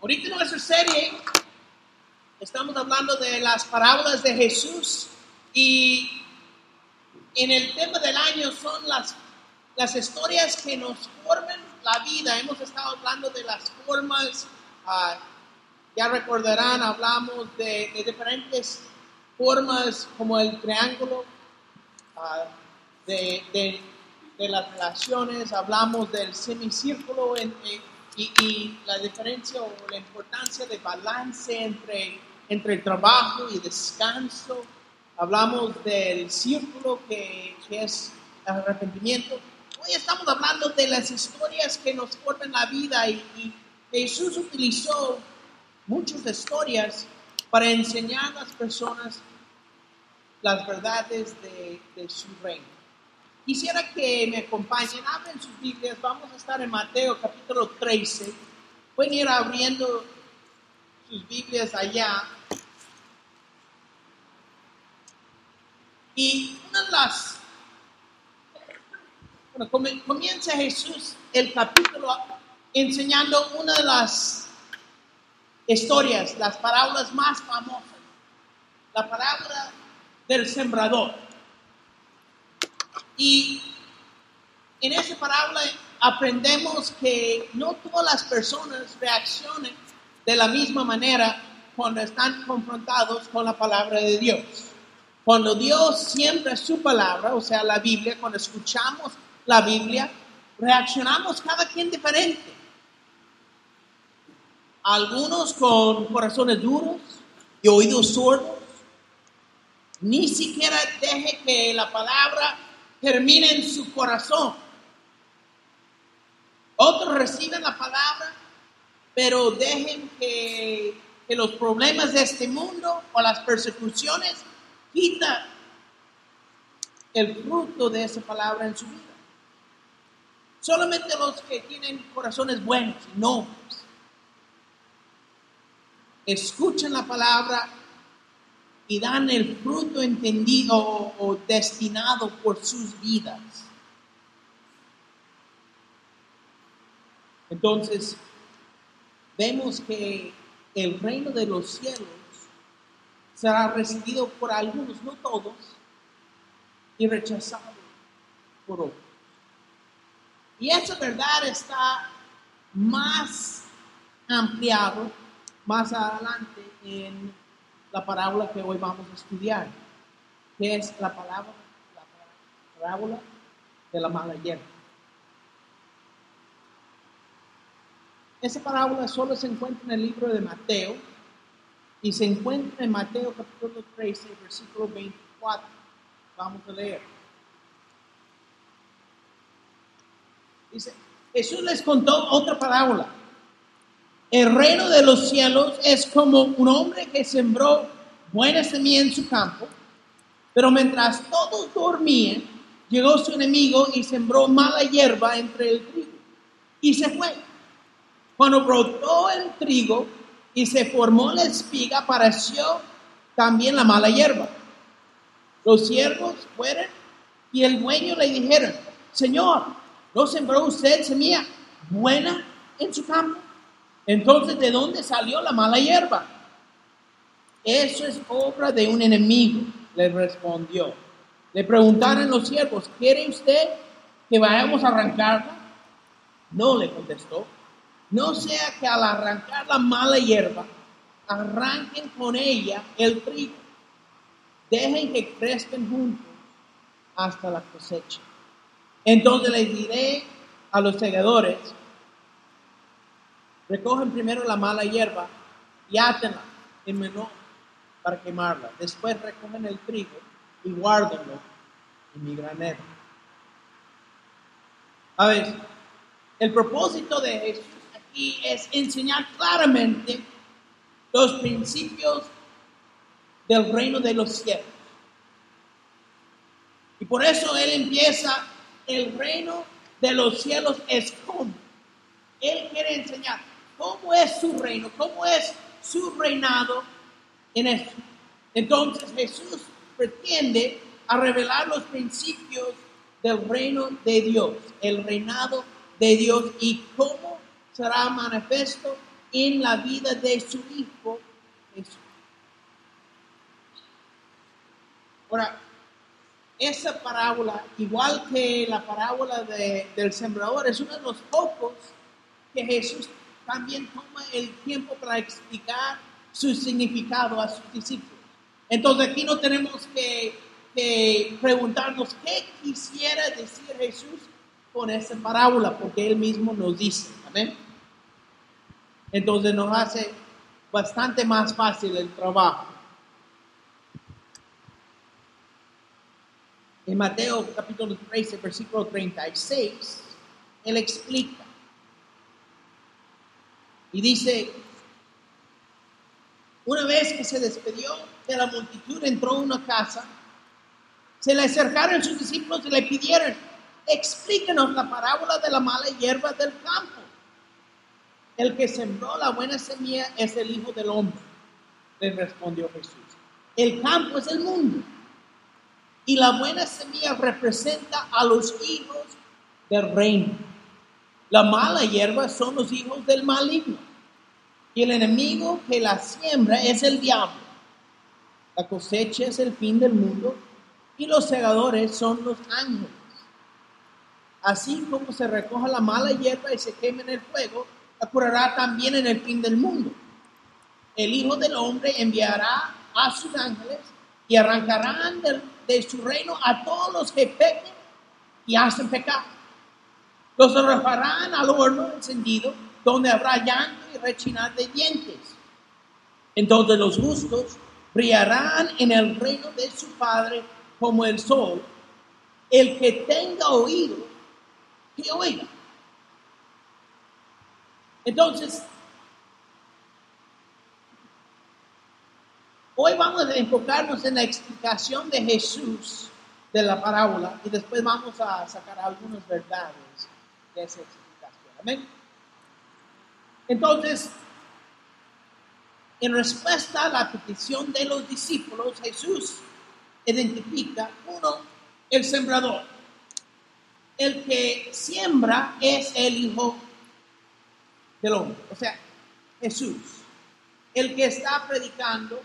Ahorita en nuestra serie estamos hablando de las parábolas de Jesús y en el tema del año son las, las historias que nos forman la vida. Hemos estado hablando de las formas, ah, ya recordarán, hablamos de, de diferentes formas como el triángulo, ah, de, de- de las relaciones, hablamos del semicírculo en- en- y, la diferencia o la importancia de balance entre, entre trabajo y descanso. Hablamos del círculo que, que es arrepentimiento. Hoy estamos hablando de las historias que nos forman la vida y, y Jesús utilizó muchas historias para enseñar a las personas las verdades de, de su reino. Quisiera que me acompañen, abren sus Biblias, vamos a estar en Mateo capítulo 13. Pueden ir abriendo sus Biblias allá. Y una de las... Bueno, comienza Jesús el capítulo enseñando una de las historias, las parábolas más famosas. La parábola del sembrador. Y en esa parábola aprendemos que no todas las personas reaccionan de la misma manera cuando están confrontados con la palabra de Dios. Cuando Dios siembra su palabra, o sea, la Biblia, cuando escuchamos la Biblia, reaccionamos cada quien diferente. Algunos con corazones duros y oídos sordos, ni siquiera deje que la palabra termine en su corazón. Otros reciben la palabra, pero dejen que, que los problemas de este mundo o las persecuciones quita el fruto de esa palabra en su vida. Solamente los que tienen corazones buenos y nobles escuchan la palabra y dan el fruto entendido o, destinado por sus vidas. Entonces, vemos que el reino de los cielos será recibido por algunos, no todos, y rechazado por otros. Y esa verdad está más ampliado más adelante en la parábola que hoy vamos a estudiar, que es la palabra, la parábola de la mala hierba. Esa parábola solo se encuentra en el libro de Mateo y se encuentra en Mateo capítulo 13, versículo 24. Vamos a leer. Dice, Jesús les contó otra parábola. El reino de los cielos es como un hombre que sembró buena semilla en su campo, pero mientras todos dormían, llegó su enemigo y sembró mala hierba entre el trigo y se fue. Cuando brotó el trigo y se formó la espiga, apareció también la mala hierba. Los siervos fueron y el dueño le dijeron, Señor, ¿no sembró usted semilla buena en su campo? Entonces, ¿de dónde salió la mala hierba? Eso es obra de un enemigo, le respondió. Le preguntaron los siervos, ¿quiere usted que vayamos a arrancarla? No, le contestó. No sea que al arrancar la mala hierba, arranquen con ella el trigo. Dejen que crezcan juntos hasta la cosecha. Entonces les diré a los segadores, recogen primero la mala hierba y átenla en menor para quemarla. Después recogen el trigo y guárdenlo en mi granero. A ver, el propósito de Jesús aquí es enseñar claramente los principios del reino de los cielos. Y por eso Él empieza, el reino de los cielos es como. Él quiere enseñar cómo es su reino, cómo es su reinado en esto. Entonces Jesús pretende a revelar los principios del reino de Dios, el reinado de Dios y cómo será manifiesto en la vida de su hijo Jesús. Ahora, esa parábola, igual que la parábola de- del sembrador, es uno de los pocos que Jesús también toma el tiempo para explicar su significado a sus discípulos. Entonces aquí no tenemos que, preguntarnos qué quisiera decir Jesús con esa parábola, porque él mismo nos dice, amén. Entonces nos hace bastante más fácil el trabajo. En Mateo capítulo 13, versículo 36, él explica. Y dice, una vez que se despidió de la multitud, entró a una casa, se le acercaron sus discípulos y le pidieron, explíquenos la parábola de la mala hierba del campo. El que sembró la buena semilla es el Hijo del Hombre, le respondió Jesús. El campo es el mundo. Y la buena semilla representa a los hijos del reino. La mala hierba son los hijos del maligno. Y el enemigo que la siembra es el diablo. La cosecha es el fin del mundo y los segadores son los ángeles. Así como se recoja la mala hierba y se quema en el fuego, la curará también en el fin del mundo. El Hijo del Hombre enviará a sus ángeles y arrancarán del- de, su reino a todos los que pequen y hacen pecado. Los arrojarán al horno encendido, donde habrá llanto y rechinar de dientes. Entonces los justos brillarán en el reino de su Padre como el sol. El que tenga oído, que oiga. Entonces, hoy vamos a enfocarnos en la explicación de Jesús de la parábola y después vamos a sacar algunas verdades de Amén. Entonces, en respuesta a la petición de los discípulos, Jesús identifica, uno, el sembrador. El que siembra es el Hijo del Hombre, o sea, Jesús. El que está predicando,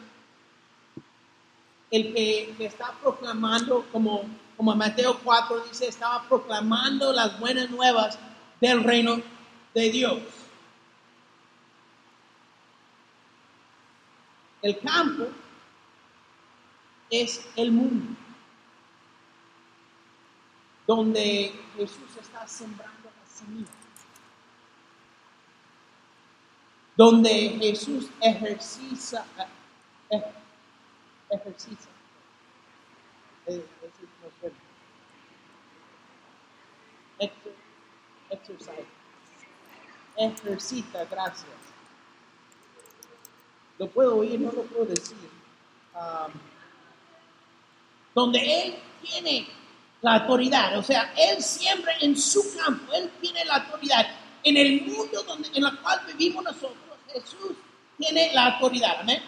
el que, que está proclamando, como, como Mateo 4 dice, estaba proclamando las buenas nuevas del reino de Dios. El campo es el mundo donde Jesús está sembrando la semilla, donde Jesús ejercita, eh, ejercita, ese ejercita, gracias. Lo puedo oír, no lo puedo decir. Um, donde Él tiene la autoridad, o sea, Él siempre en su campo, Él tiene la autoridad. En el mundo donde, en el cual vivimos nosotros, Jesús tiene la autoridad, amén.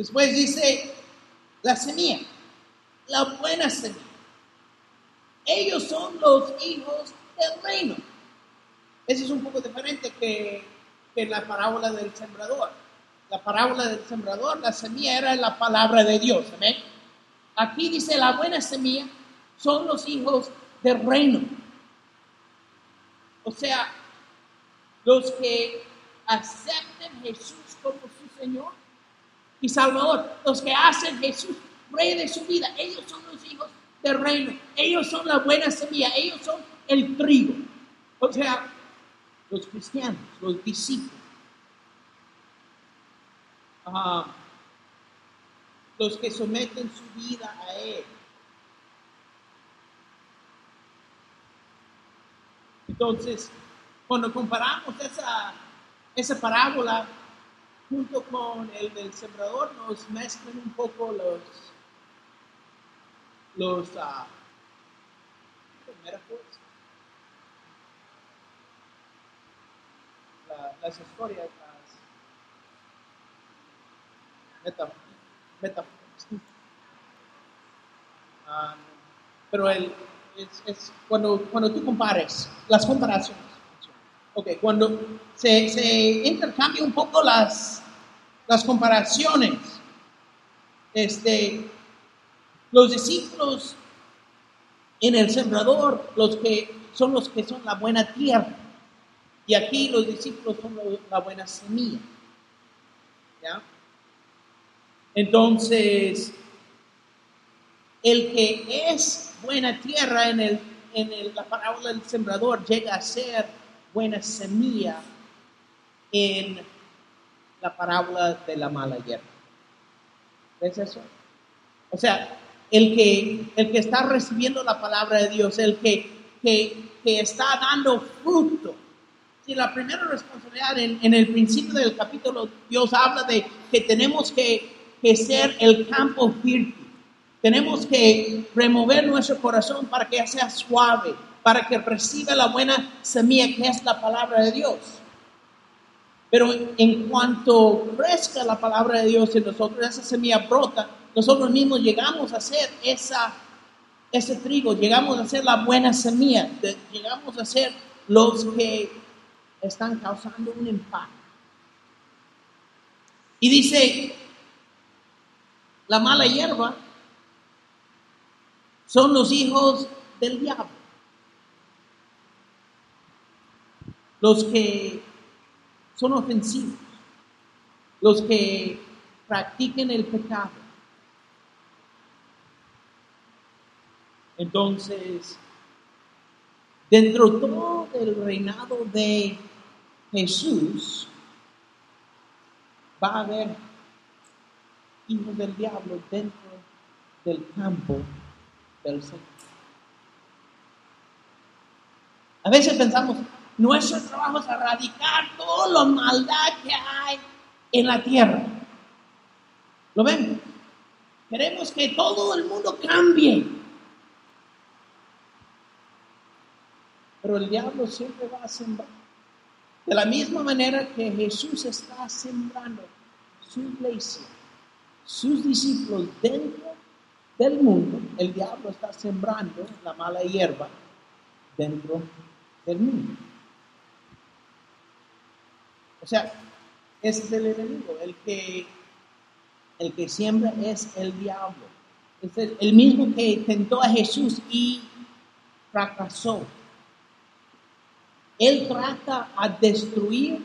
Después dice la semilla, la buena semilla. Ellos son los hijos del reino. Eso es un poco diferente que, que la parábola del sembrador. La parábola del sembrador, la semilla era la palabra de Dios. Amén. Aquí dice la buena semilla son los hijos del reino. O sea, los que acepten Jesús como su Señor y Salvador, los que hacen Jesús rey de su vida, ellos son los hijos del reino, ellos son la buena semilla, ellos son el trigo. O sea, los cristianos, los discípulos. Ah, los que someten su vida a Él. Entonces, cuando comparamos esa, esa parábola junto con el del sembrador, nos mezclan un poco los, los metaphors, la- las historias, las metáforas. Ah, pero el, es, es cuando, cuando tú compares las comparaciones. Ok, cuando se, se intercambia un poco las, las comparaciones, este, los discípulos en el sembrador, los que son los que son la buena tierra, y aquí los discípulos son la buena semilla. ¿Ya? Entonces, el que es buena tierra en, el, en la parábola del sembrador llega a ser buena semilla en la parábola de la mala hierba. ¿Ves eso? O sea, el que, el que está recibiendo la palabra de Dios, el que, que, está dando fruto. Si la primera responsabilidad en, el principio del capítulo, Dios habla de que tenemos que, que ser el campo fértil. Tenemos que remover nuestro corazón para que sea suave, para que reciba la buena semilla que es la palabra de Dios. Pero en cuanto crezca la palabra de Dios en nosotros, esa semilla brota, nosotros mismos llegamos a ser esa, ese trigo, llegamos a ser la buena semilla, llegamos a ser los que están causando un impacto. Y dice, la mala hierba son los hijos del diablo. Los que son ofensivos, los que practiquen el pecado. Entonces, dentro todo el reinado de Jesús, va a haber hijos del diablo dentro del campo del Señor. A veces pensamos, nuestro trabajo es erradicar toda la maldad que hay en la tierra. ¿Lo ven? Queremos que todo el mundo cambie. Pero el diablo siempre va a sembrar. De la misma manera que Jesús está sembrando su iglesia, sus discípulos dentro del mundo, el diablo está sembrando la mala hierba dentro del mundo. O sea, ese es el enemigo, el que, el que siembra es el diablo. Es el, mismo que tentó a Jesús y fracasó. Él trata a destruir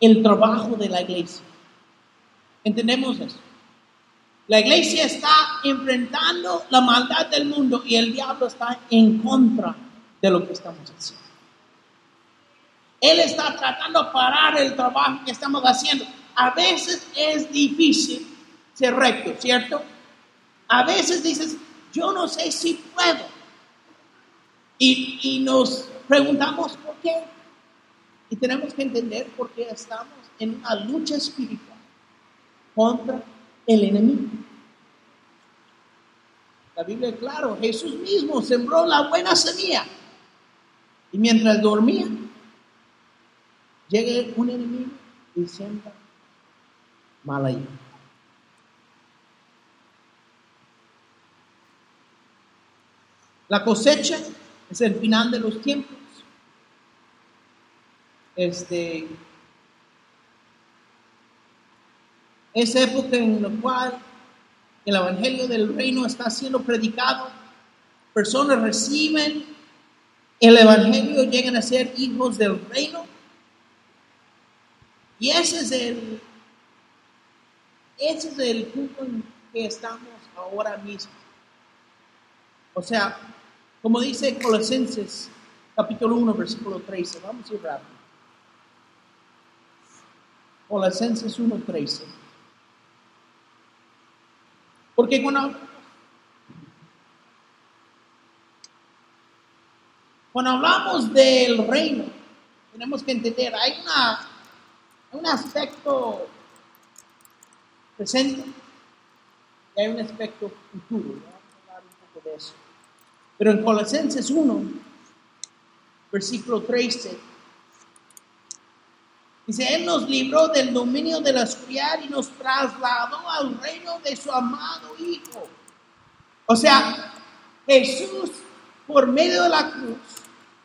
el trabajo de la iglesia. ¿Entendemos eso? La iglesia está enfrentando la maldad del mundo y el diablo está en contra de lo que estamos haciendo. Él está tratando de parar el trabajo que estamos haciendo. A veces es difícil ser recto, ¿cierto? A veces dices, yo no sé si puedo. Y, nos preguntamos por qué. Y tenemos que entender por qué estamos en una lucha espiritual contra el enemigo. La Biblia es claro, Jesús mismo sembró la buena semilla. Y mientras dormía, Llegue un enemigo y sienta mal ahí. La cosecha es el final de los tiempos. Este, es época en la cual el evangelio del reino está siendo predicado. Personas reciben el evangelio, llegan a ser hijos del reino y ese es el, ese es el punto en que estamos ahora mismo. O sea, como dice Colosenses capítulo 1, versículo 13, vamos a ir rápido. Colosenses 1, 13. Porque cuando, cuando hablamos del reino, tenemos que entender, hay una un aspecto presente y hay un aspecto futuro. Vamos a hablar un poco de eso. Pero en Colosenses 1, versículo 13, dice, Él nos libró del dominio de la oscuridad y nos trasladó al reino de su amado Hijo. O sea, Jesús, por medio de la cruz,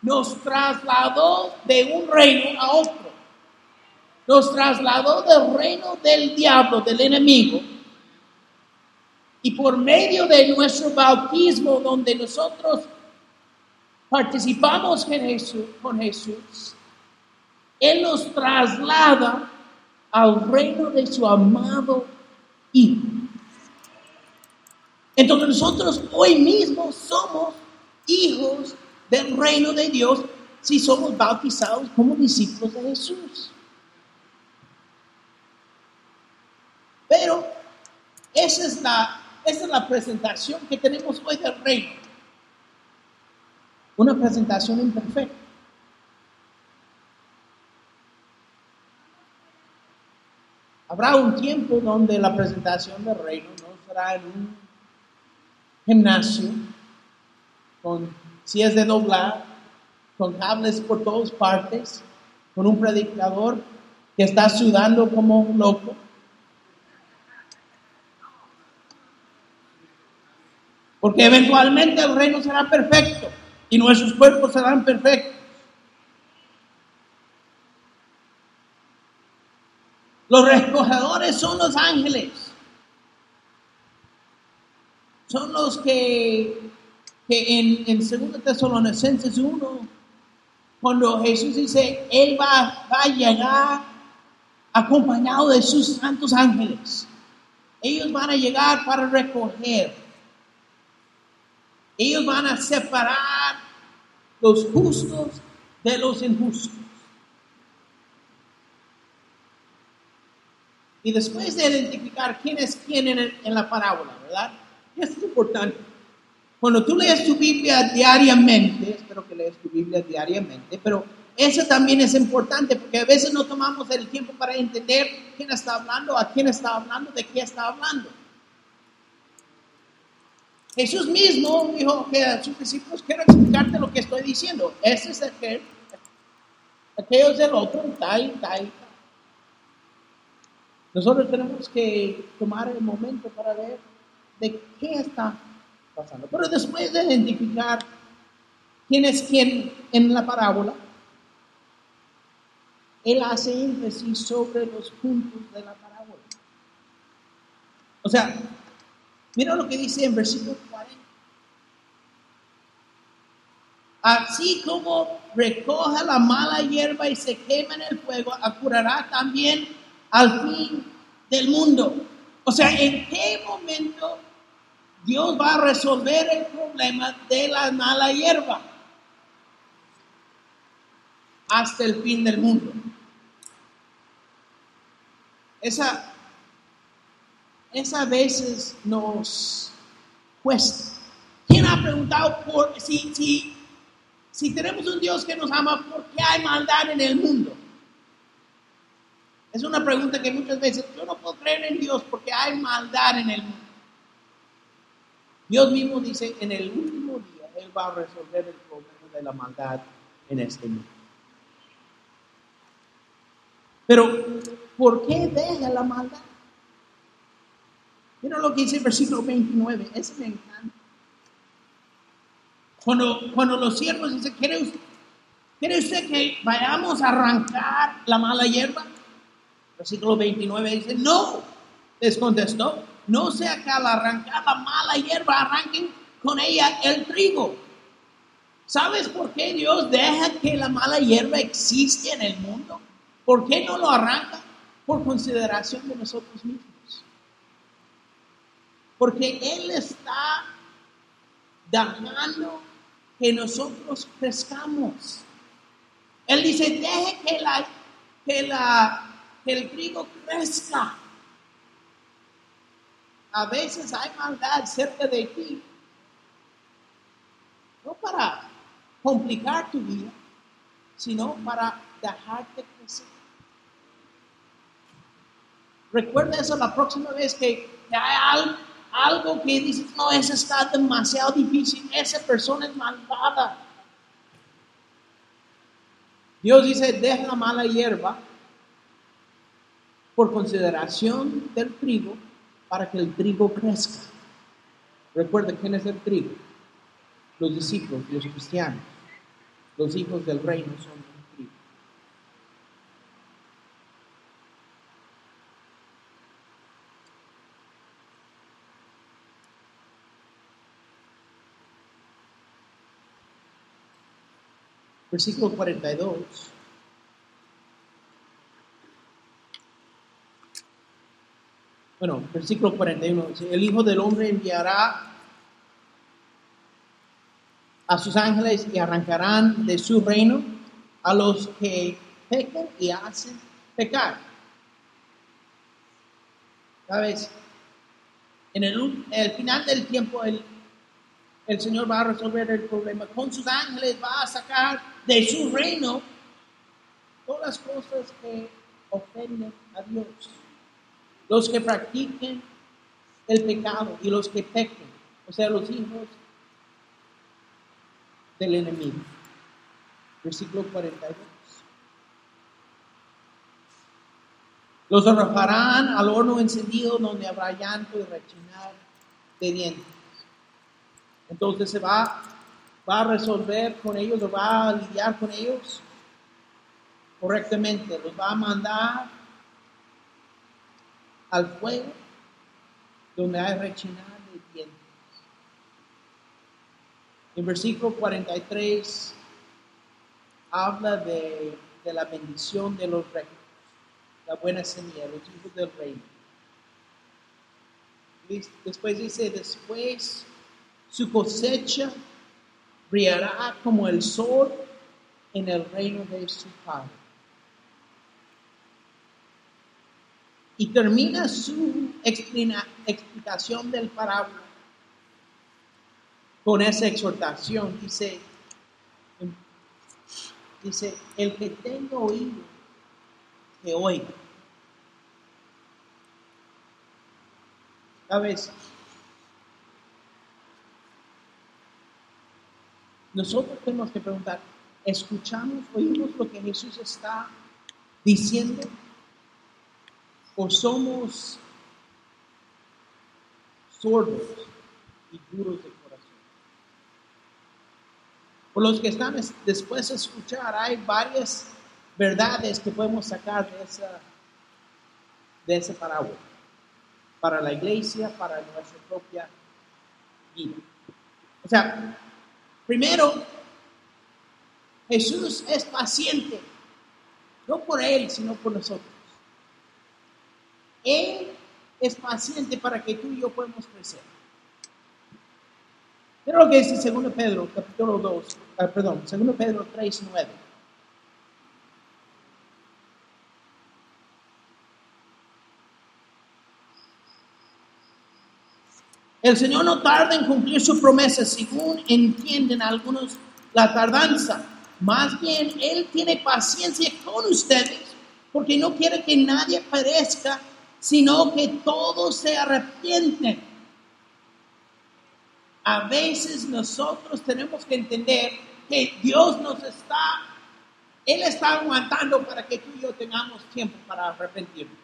nos trasladó de un reino a otro. Nos trasladó del reino del diablo, del enemigo. Y por medio de nuestro bautismo, donde nosotros participamos con Jesús, con Él nos traslada al reino de su amado Hijo. Entonces nosotros hoy mismo somos hijos del reino de Dios si somos bautizados como discípulos de Jesús. Pero esa es la, esa es la presentación que tenemos hoy del reino. Una presentación imperfecta. Habrá un tiempo donde la presentación del reino no será en un gimnasio con sillas de doblar, con cables por todas partes, con un predicador que está sudando como un loco. Porque eventualmente el reino será perfecto y nuestros cuerpos serán perfectos. Los recogedores son los ángeles. Son los que, en, en 2 Tesalonicenses 1, cuando Jesús dice, Él va, va a llegar acompañado de sus santos ángeles. Ellos van a llegar para recoger. Ellos van a separar los justos de los injustos. Y después de identificar quién es quién en, en la parábola, ¿verdad? Esto es importante. Cuando tú lees tu Biblia diariamente, espero que lees tu Biblia diariamente, pero eso también es importante porque a veces no tomamos el tiempo para entender quién está hablando, a quién está hablando, de qué está hablando. Jesús mismo dijo que a sus discípulos quiero explicarte lo que estoy diciendo. Ese es aquel, aquellos del otro, tal, tal, tal. Nosotros tenemos que tomar el momento para ver de qué está pasando. Pero después de identificar quién es quién en la parábola, él hace énfasis sobre los puntos de la parábola. O sea, mira lo que dice en versículo Así como recoja la mala hierba y se quema en el fuego, acurará también al fin del mundo. O sea, ¿en qué momento Dios va a resolver el problema de la mala hierba? Hasta el fin del mundo. Esa, esa a veces nos cuesta. ¿Quién ha preguntado por si, si, si tenemos un Dios que nos ama, por qué hay maldad en el mundo? Es una pregunta que muchas veces yo no puedo creer en Dios porque hay maldad en el mundo. Dios mismo dice, en el último día Él va a resolver el problema de la maldad en este mundo. Pero, ¿por qué deja la maldad? Mira lo que dice el versículo 29, ese me encanta. Cuando, cuando los siervos dicen, ¿quiere usted, ¿quiere usted que vayamos a arrancar la mala hierba? Versículo 29 dice, no, les contestó, no sea que al arrancar la mala hierba arranquen con ella el trigo. ¿Sabes por qué Dios deja que la mala hierba existe en el mundo? ¿Por qué no lo arranca? Por consideración de nosotros mismos. Porque Él está dejando que nosotros crezcamos. Él dice, deje que la, que la que el trigo crezca. A veces hay maldad cerca de ti, no para complicar tu vida, sino para dejarte crecer. Recuerda eso la próxima vez que, hay algo, que dices, no, eso está demasiado difícil, esa persona es malvada. Dios dice, deja la mala hierba por consideración del trigo para que el trigo crezca. Recuerda quién es el trigo, los discípulos, los cristianos. Los hijos del reino son trigo. Versículo 42. Bueno, versículo 41. El Hijo del Hombre enviará a sus ángeles y arrancarán de su reino a los que pecan y hacen pecar. ¿Sabes? En el, el final del tiempo el, el Señor va a resolver el problema. Con sus ángeles va a sacar de su reino todas las cosas que ofenden a Dios. Los que practiquen el pecado y los que pequen, o sea, los hijos del enemigo. Versículo 42. Los arrojarán al horno encendido donde habrá llanto y rechinar de dientes. Entonces se va, va a resolver con ellos, o va a lidiar con ellos correctamente. Los va a mandar al fuego donde hay rechinar de dientes. En versículo 43 habla de, de la bendición de los reyes, la buena semilla, los hijos del reino. Después dice, después su cosecha brillará como el sol en el reino de su Padre. Y termina su explicación del parábola con esa exhortación. Dice, dice, el que tenga oído, que oiga. ¿Sabes? Nosotros tenemos que preguntar, ¿escuchamos, oímos lo que Jesús está diciendo? ¿O somos sordos y duros de por los que están después de escuchar, hay varias verdades que podemos sacar de esa, de ese parábola para la iglesia, para nuestra propia vida. O sea, primero, Jesús es paciente, no por Él, sino por nosotros. Él es paciente para que tú y yo podamos crecer. Mira lo que dice 2 Pedro, capítulo 2, ah, perdón, 2 Pedro 3, 9. El Señor no tarda en cumplir su promesa, según entienden algunos la tardanza. Más bien, Él tiene paciencia con ustedes, porque no quiere que nadie perezca, sino que todos se arrepienten a veces nosotros tenemos que entender que Dios nos está, Él está aguantando para que tú y yo tengamos tiempo para arrepentirnos.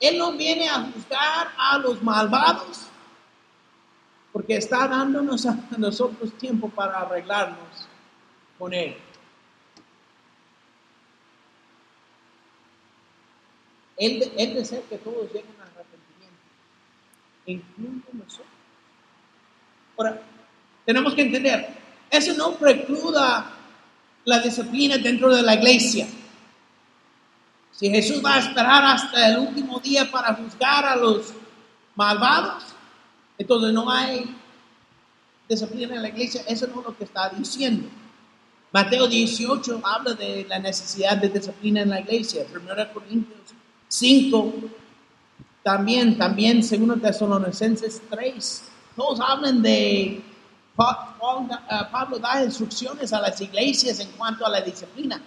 Él no viene a juzgar a los malvados porque está dándonos a nosotros tiempo para arreglarnos con Él. Él, él desea que todos lleguen a incluye nosotros. Ahora, tenemos que entender, eso no precluda la disciplina dentro de la iglesia. Si Jesús va a esperar hasta el último día para juzgar a los malvados, entonces no hay disciplina en la iglesia. Eso no es lo que está diciendo. Mateo 18 habla de la necesidad de disciplina en la iglesia. 1 Corintios 5 también, también, según Tesalonicenses 3, todos hablan de eh, Pablo da instrucciones a las iglesias en cuanto a la disciplina.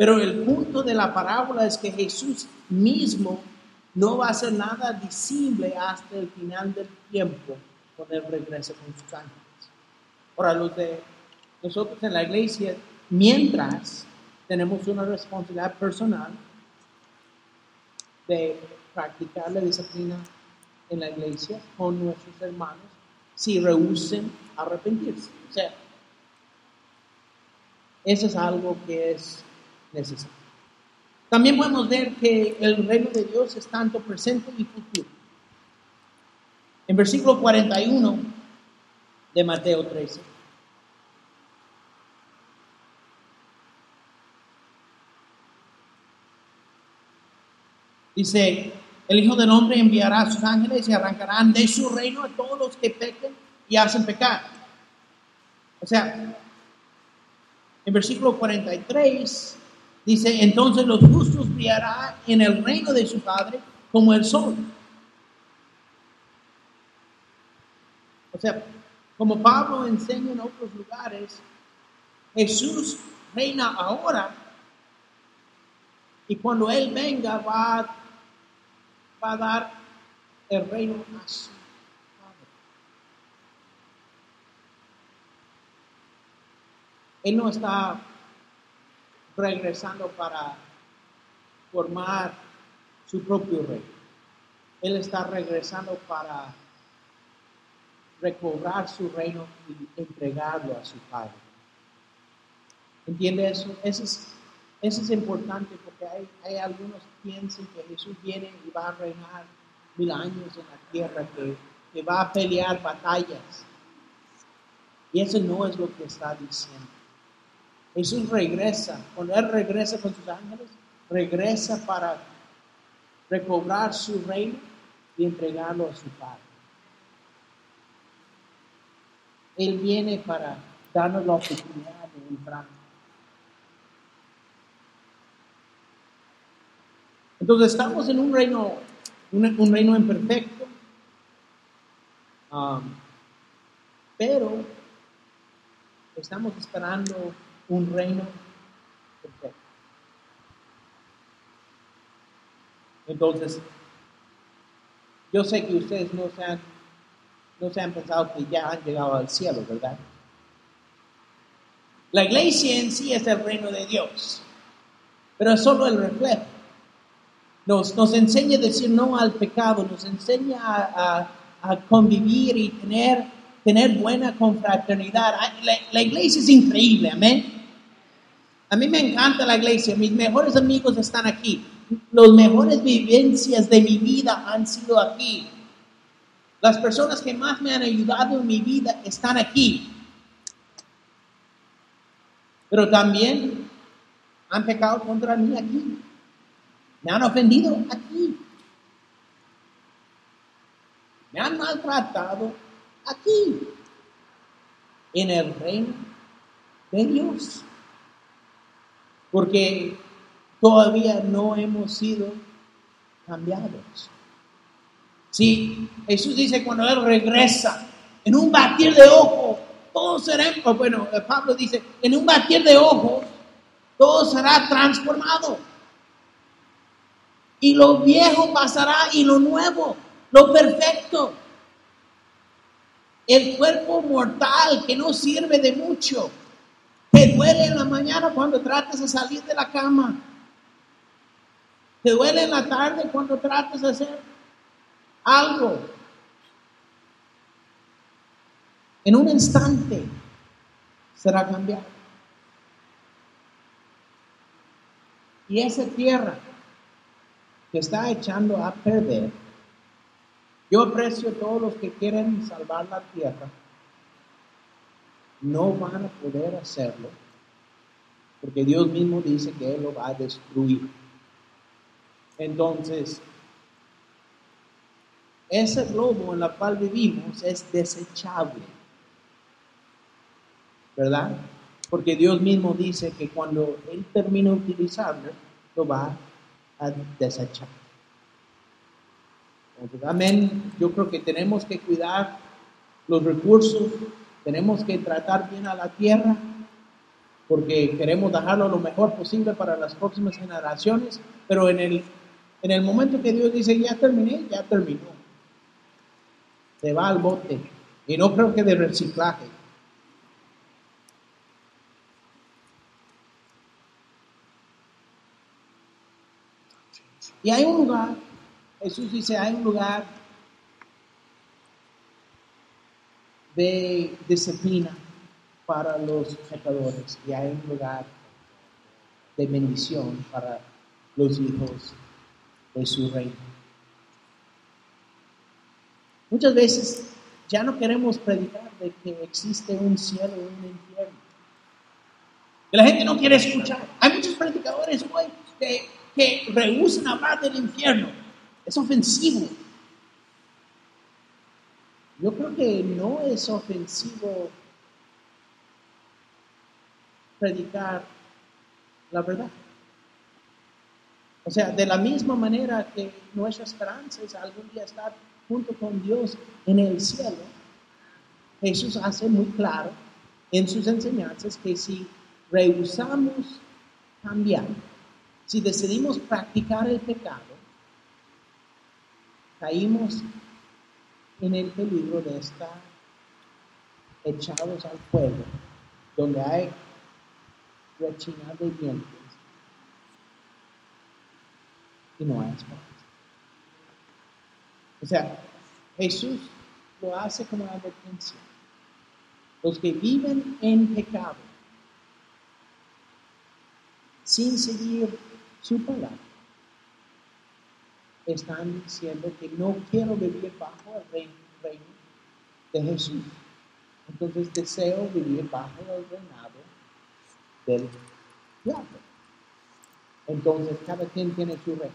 Pero el punto de la parábola es que Jesús mismo no va a hacer nada visible hasta el final del tiempo cuando Él regrese con sus ángeles. Ahora, los de nosotros en la iglesia, mientras tenemos una responsabilidad personal, de practicar la disciplina en la iglesia con nuestros hermanos si rehúsen arrepentirse. O sea, eso es algo que es necesario. También podemos ver que el reino de Dios es tanto presente y futuro. En versículo 41 de Mateo 13. Dice, el Hijo del Hombre enviará a sus ángeles y arrancarán de su reino a todos los que pequen y hacen pecar. O sea, en versículo 43 dice, entonces los justos brillarán en el reino de su Padre como el sol. O sea, como Pablo enseña en otros lugares, Jesús reina ahora y cuando Él venga va, va a dar el reino a su Padre. Él no está regresando para formar su propio reino. Él está regresando para recobrar su reino y entregarlo a su Padre. ¿Entiende eso? Eso es, eso es importante porque hay, hay algunos que piensan que Jesús viene y va a reinar mil años en la tierra, que, que va a pelear batallas. Y eso no es lo que está diciendo. Jesús regresa, cuando Él regresa con sus ángeles, regresa para recobrar su reino y entregarlo a su Padre. Él viene para darnos la oportunidad de entrar. Entonces estamos en un reino, un, reino imperfecto, um, pero estamos esperando un reino perfecto. Entonces, yo sé que ustedes no se han no se han pensado que ya han llegado al cielo, ¿verdad? La iglesia en sí es el reino de Dios, pero es solo el reflejo. Nos, nos enseña a decir no al pecado, nos enseña a, convivir y tener, tener buena confraternidad. La, la iglesia es increíble, amén. A mí me encanta la iglesia, mis mejores amigos están aquí, las mejores vivencias de mi vida han sido aquí. Las personas que más me han ayudado en mi vida están aquí. Pero también han pecado contra mí aquí. Me han ofendido aquí. Me han maltratado aquí. En el reino de Dios. Porque todavía no hemos sido cambiados. Sí, Jesús dice cuando Él regresa, en un batir de ojos, todo será, bueno, Pablo dice, en un batir de ojos, todo será transformado. Y lo viejo pasará y lo nuevo, lo perfecto. El cuerpo mortal que no sirve de mucho, te duele en la mañana cuando tratas de salir de la cama. Te duele en la tarde cuando tratas de hacer algo. En un instante será cambiado. Y esa tierra que está echando a perder, yo aprecio todos los que quieren salvar la tierra, no van a poder hacerlo, porque Dios mismo dice que Él lo va a destruir. Entonces, ese globo en el cual vivimos es desechable. ¿Verdad? Porque Dios mismo dice que cuando Él termine de utilizarlo, lo va a desechar. amén. Yo creo que tenemos que cuidar los recursos, tenemos que tratar bien a la tierra, porque queremos dejarlo lo mejor posible para las próximas generaciones, pero en el, en el momento que Dios dice, ya terminé, ya terminó se va al bote. Y no creo que de reciclaje. Y hay un lugar, Jesús dice, hay un lugar de disciplina para los pecadores y hay un lugar de bendición para los hijos de su reino. Muchas veces ya no queremos predicar de que existe un cielo y un infierno. Que la gente no quiere escuchar. Hay muchos predicadores hoy que, que rehusan hablar del infierno. Es ofensivo. Yo creo que no es ofensivo predicar la verdad. O sea, de la misma manera que nuestra esperanza es algún día estar junto con Dios en el cielo, Jesús hace muy claro en sus enseñanzas que si rehusamos cambiar, si decidimos practicar el pecado, caímos en el peligro de estar echados al fuego, donde hay rechinar de dientes y no hay esperanza. O sea, Jesús lo hace como advertencia. Los que viven en pecado, sin seguir su palabra, están diciendo que no quiero vivir bajo el reino, de Jesús. Entonces deseo vivir bajo el reinado del diablo. Entonces cada quien tiene su reino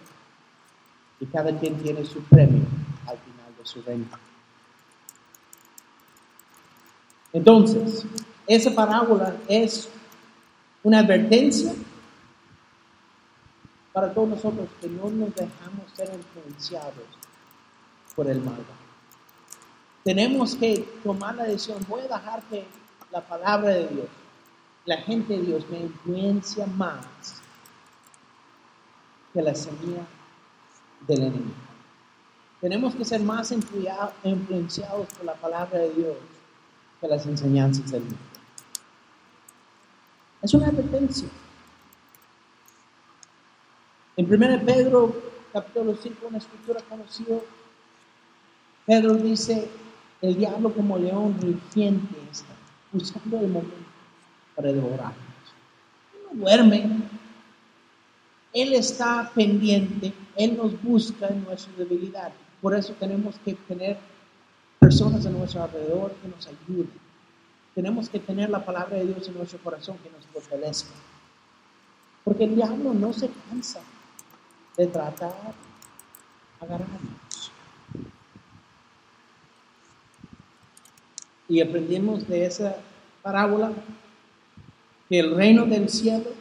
y cada quien tiene su premio al final de su reino. Entonces, esa parábola es una advertencia para todos nosotros que no nos dejamos ser influenciados por el mal. Tenemos que tomar la decisión, voy a dejar que la palabra de Dios, la gente de Dios me influencia más que la semilla del enemigo. Tenemos que ser más influenciados por la palabra de Dios que las enseñanzas del mundo. Es una advertencia. En 1 Pedro, capítulo 5, una escritura conocida, Pedro dice, el diablo como león rugiente está buscando el momento para devorarnos. No duerme. Él está pendiente, Él nos busca en nuestra debilidad. Por eso tenemos que tener personas a nuestro alrededor que nos ayuden. Tenemos que tener la palabra de Dios en nuestro corazón que nos fortalezca. Porque el diablo no se cansa de tratar agarrarnos. Y aprendimos de esa parábola que el reino del cielo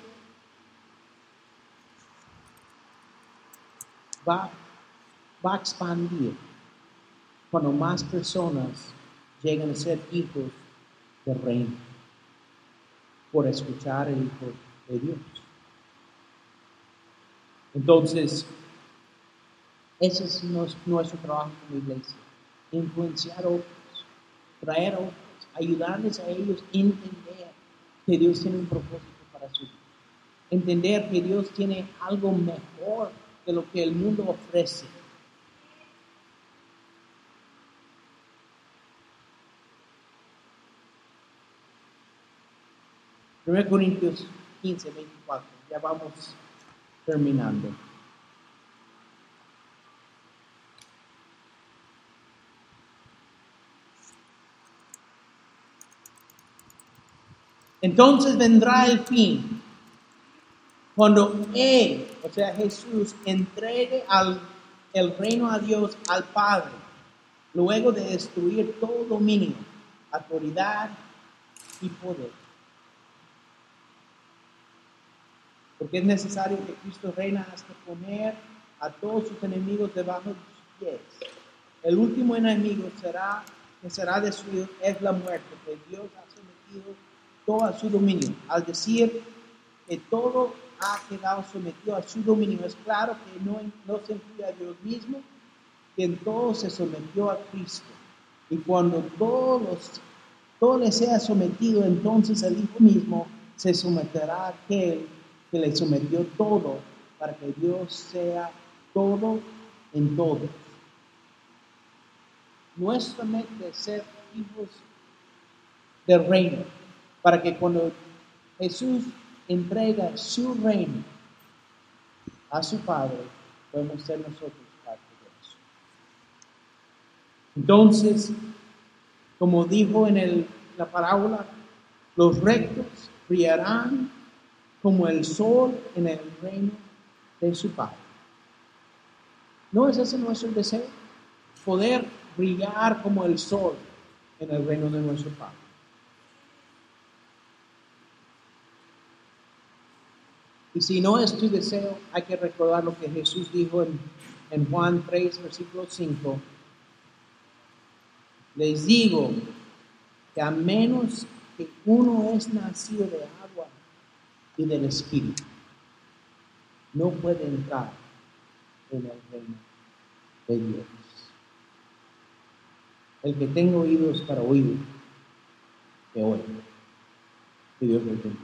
va, va a expandir cuando más personas llegan a ser hijos del reino por escuchar el Hijo de Dios. Entonces, ese es nuestro trabajo como iglesia, influenciar a otros, traer a otros, ayudarles a ellos a entender que Dios tiene un propósito para su vida, entender que Dios tiene algo mejor de lo que el mundo ofrece. Primero Corintios 15, 24, ya vamos terminando. Entonces vendrá el fin, cuando Él, o sea Jesús, entregue al, el reino a Dios, al Padre, luego de destruir todo dominio, autoridad y poder. Porque es necesario que Cristo reina hasta poner a todos sus enemigos debajo de sus pies. El último enemigo será, que será destruido es la muerte, que Dios ha sometido todo a su dominio. Al decir que todo ha quedado sometido a su dominio, es claro que no, no se incluye a Dios mismo, que en todo se sometió a Cristo. Y cuando todos, todo le sea sometido, entonces el Hijo mismo se someterá a aquel que le sometió todo para que Dios sea todo en todo. Nuestra mente es ser hijos del reino, para que cuando Jesús entrega su reino a su Padre, podemos ser nosotros parte de eso. Entonces, como dijo en el, la parábola, los rectos brillarán como el sol en el reino de su Padre. ¿No es ese nuestro deseo? Poder brillar como el sol en el reino de nuestro Padre. Y si no es tu deseo, hay que recordar lo que Jesús dijo en, Juan 3, versículo 5. Les digo que a menos que uno es nacido de agua y del Espíritu, no puede entrar en el reino de Dios. El que tenga oídos para oír, que oiga. Que Dios lo bendiga.